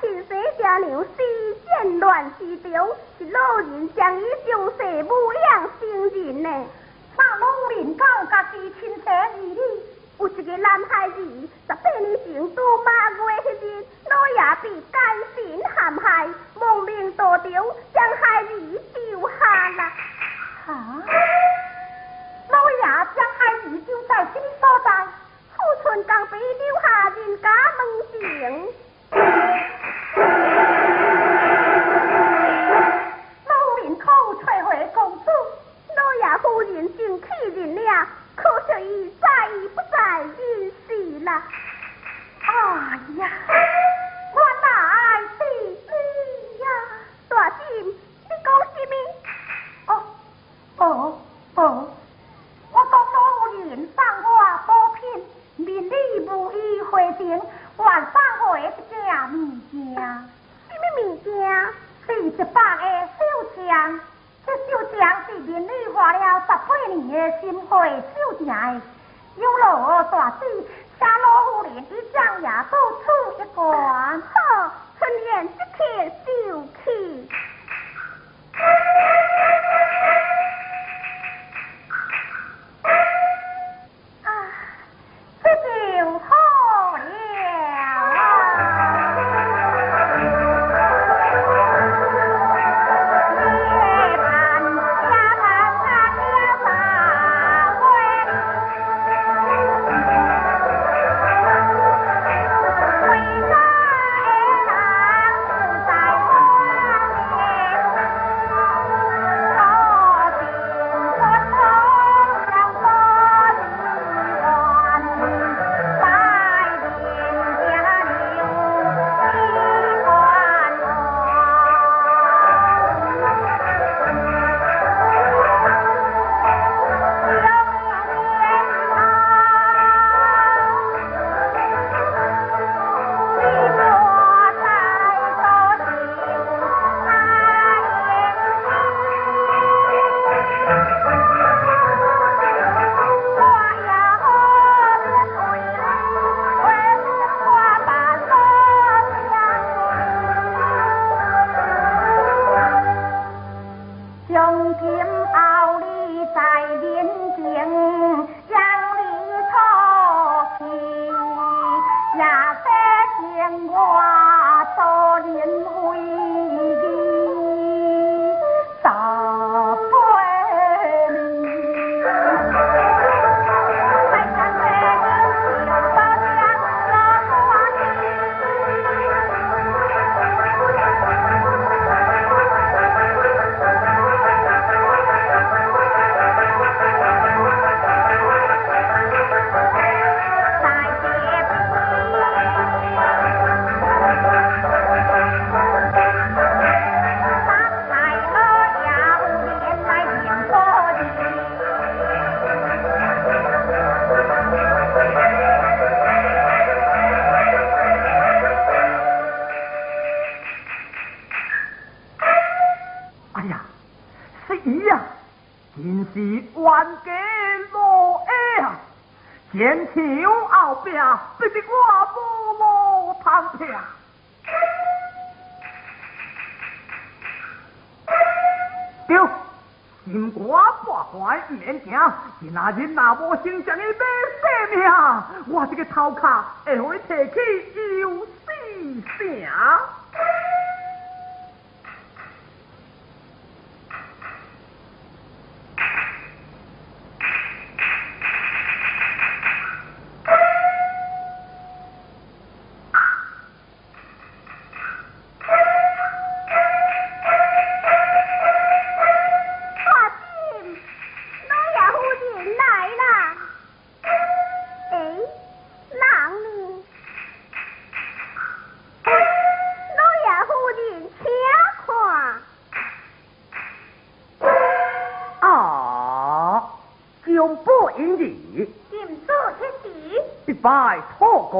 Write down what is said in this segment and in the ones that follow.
小姐亲生爹娘死战乱之中，是老人将伊从细母养成人呢。那老人讲家己亲生儿女？有一个男孩子，十八年前拄马月迄日，老爷被奸臣陷害，亡命途中，将孩儿丢下啦。啊！老爷将孩儿丢在什么所在？富春刚被留下人家门前。可惜已再已不在人世了。哎呀，我来是你呀，大金，你讲什么？哦哦哦，我讲老人送我补品，明日无意回城，还送回一件物件。什么物件？是一百个小枪。这小强是连女花了十八年的心血小强，有劳大师请老夫人一将也都出一关，好，春燕即刻就去。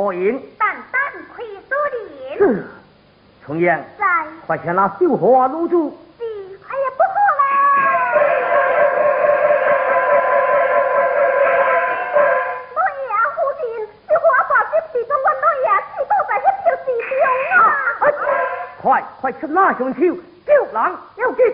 托过赢。单单亏苏林。重阳，在。快请那绣花入住。是，哎呀，不好啦！老爷夫人，这花把这是从我老爷寄到在那条地中啊！快快去拿上手，救人要紧。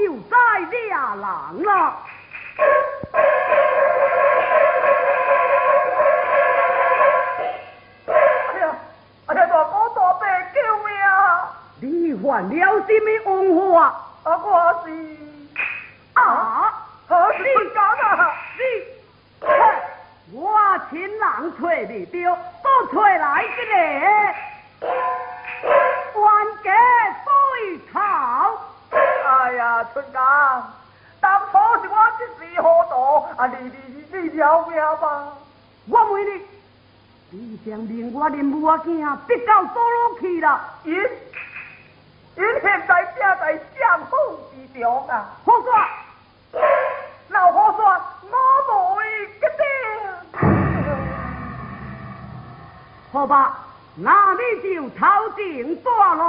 就在俩郎了。哎呀，哎呀，大哥大伯救命啊！你犯了什么冤枉啊？啊，我是啊，啊你干的、你，我亲人找你，丢，不找来一个。春江，当初是我一时糊涂，啊，你你你你不了吧？我问你，你将令我林母仔逼到堕落去了？因因现在正在相府之中啊，好说。老婆说：“我没决定。”好吧，那你就头前断了。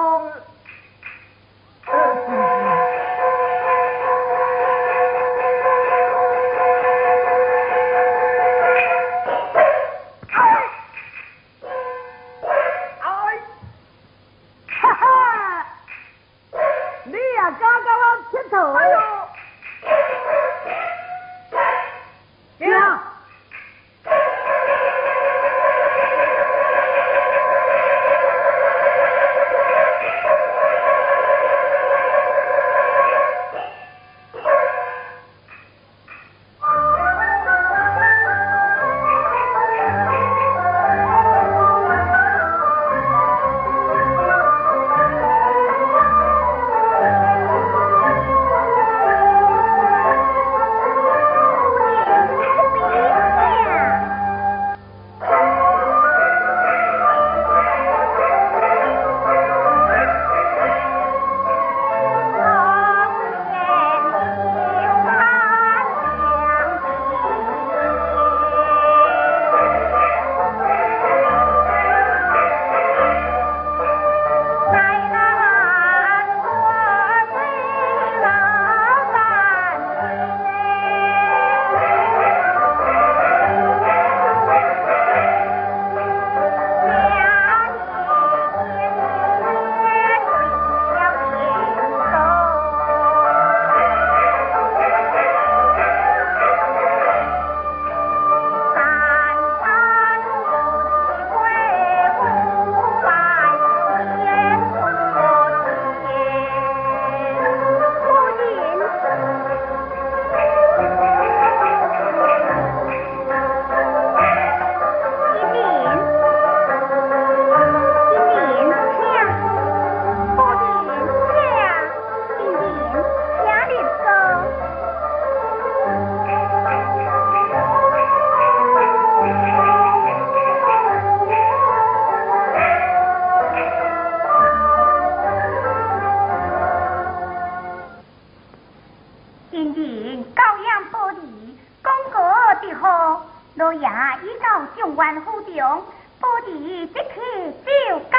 爷一到上元府中，不敌即刻就告。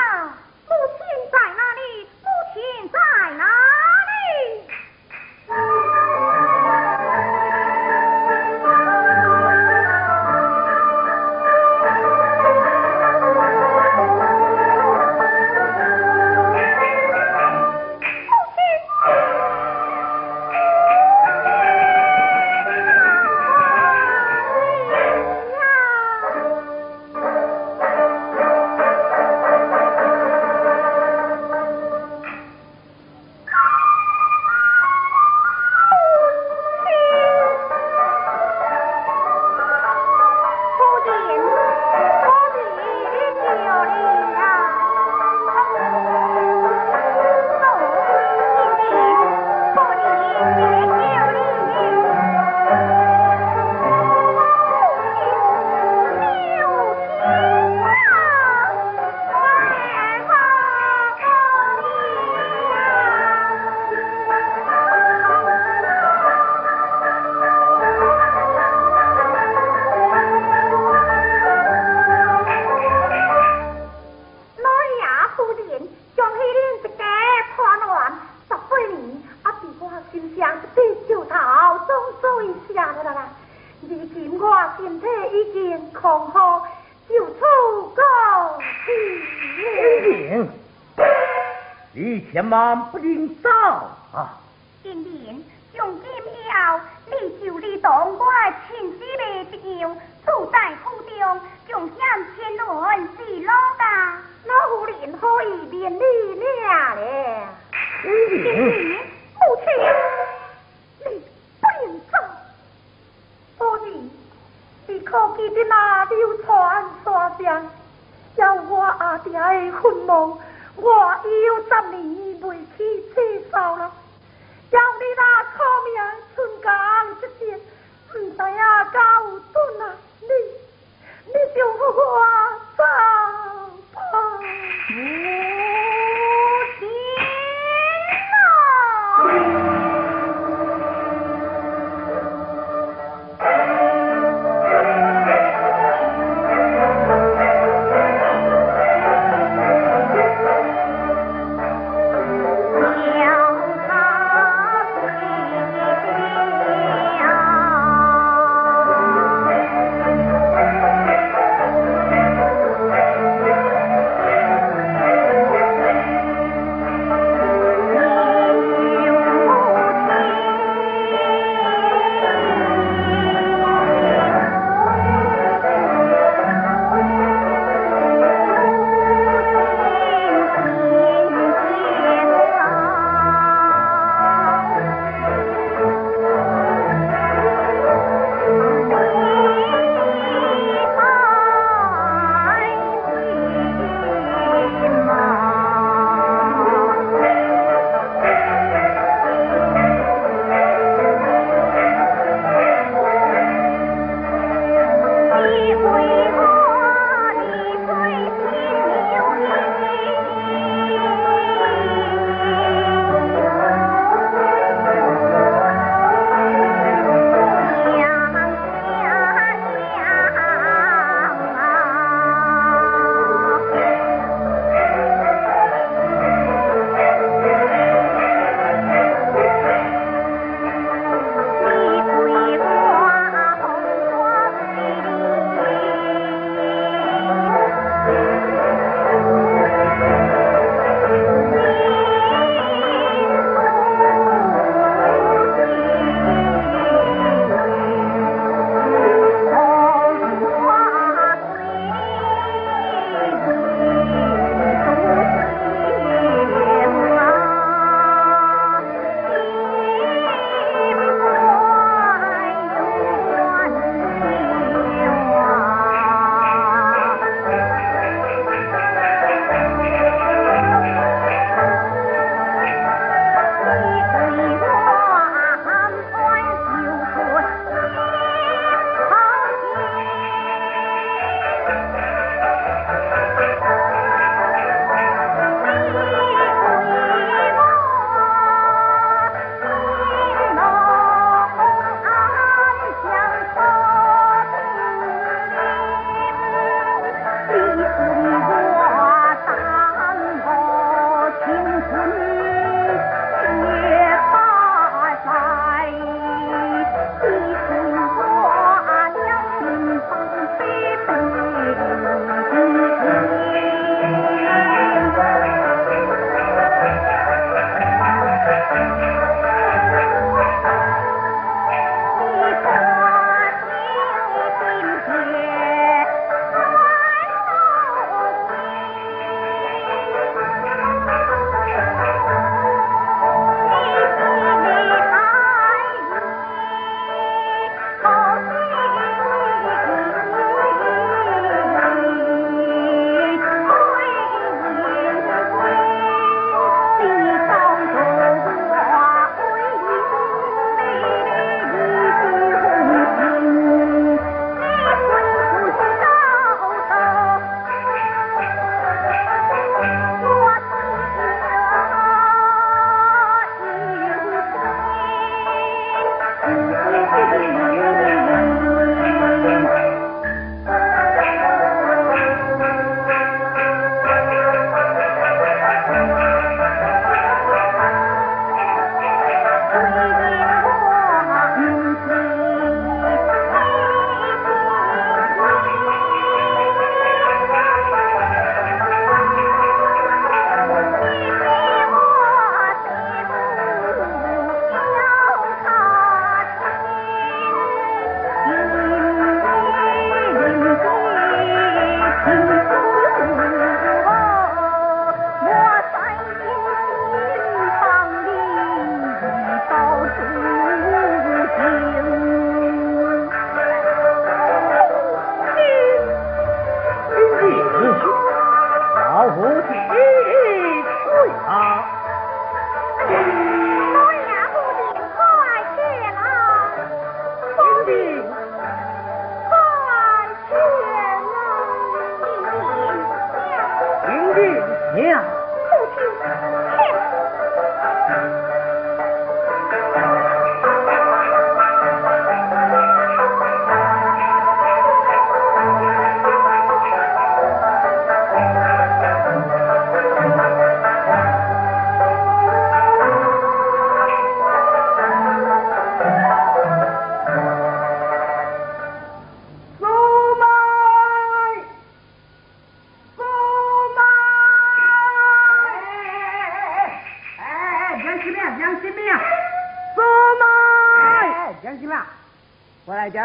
不能走啊！今年从今以后，你就你当我亲姊妹一样，住在府中，将险千轮是老大，老夫人可以免你了咧。今年母亲，你不能走，所以你可记得那流传山上，有我阿爹的坟墓。我已有十年未去厕所了，要你那苦命春江一点，唔知影到有顿啊！你，你就我走吧，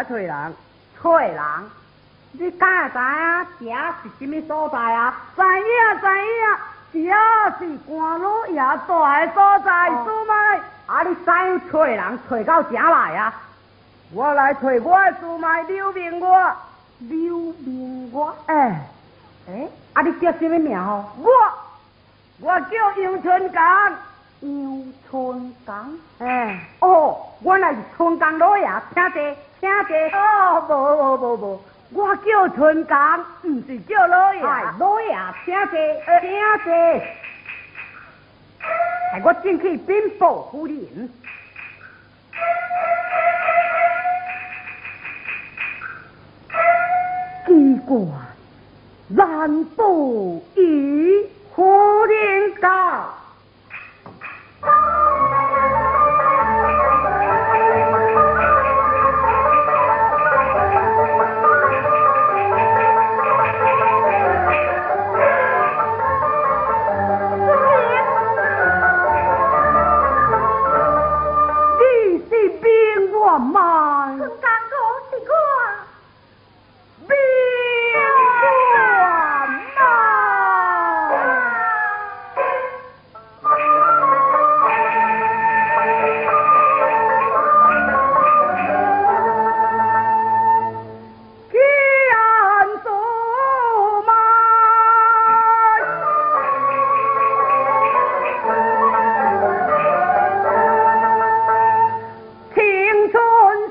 翠人，退人，你敢会知影这是什么所在啊？知影知影，这是官老爷住的所在，苏妹。啊，你知翠人找到正来啊？我来找我的苏妹刘明月。刘明月，哎，哎，啊，你叫什么名哦？我，我叫杨春刚。杨春刚，哎，哦，原来是春刚老爷，听者。听者哦，无无无无，我叫春江，唔是叫老爷。老爷，请坐，请坐。哎我进去禀报夫人。奇怪，难保与夫人家？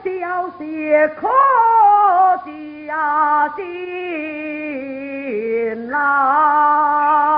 小姐可小心啦、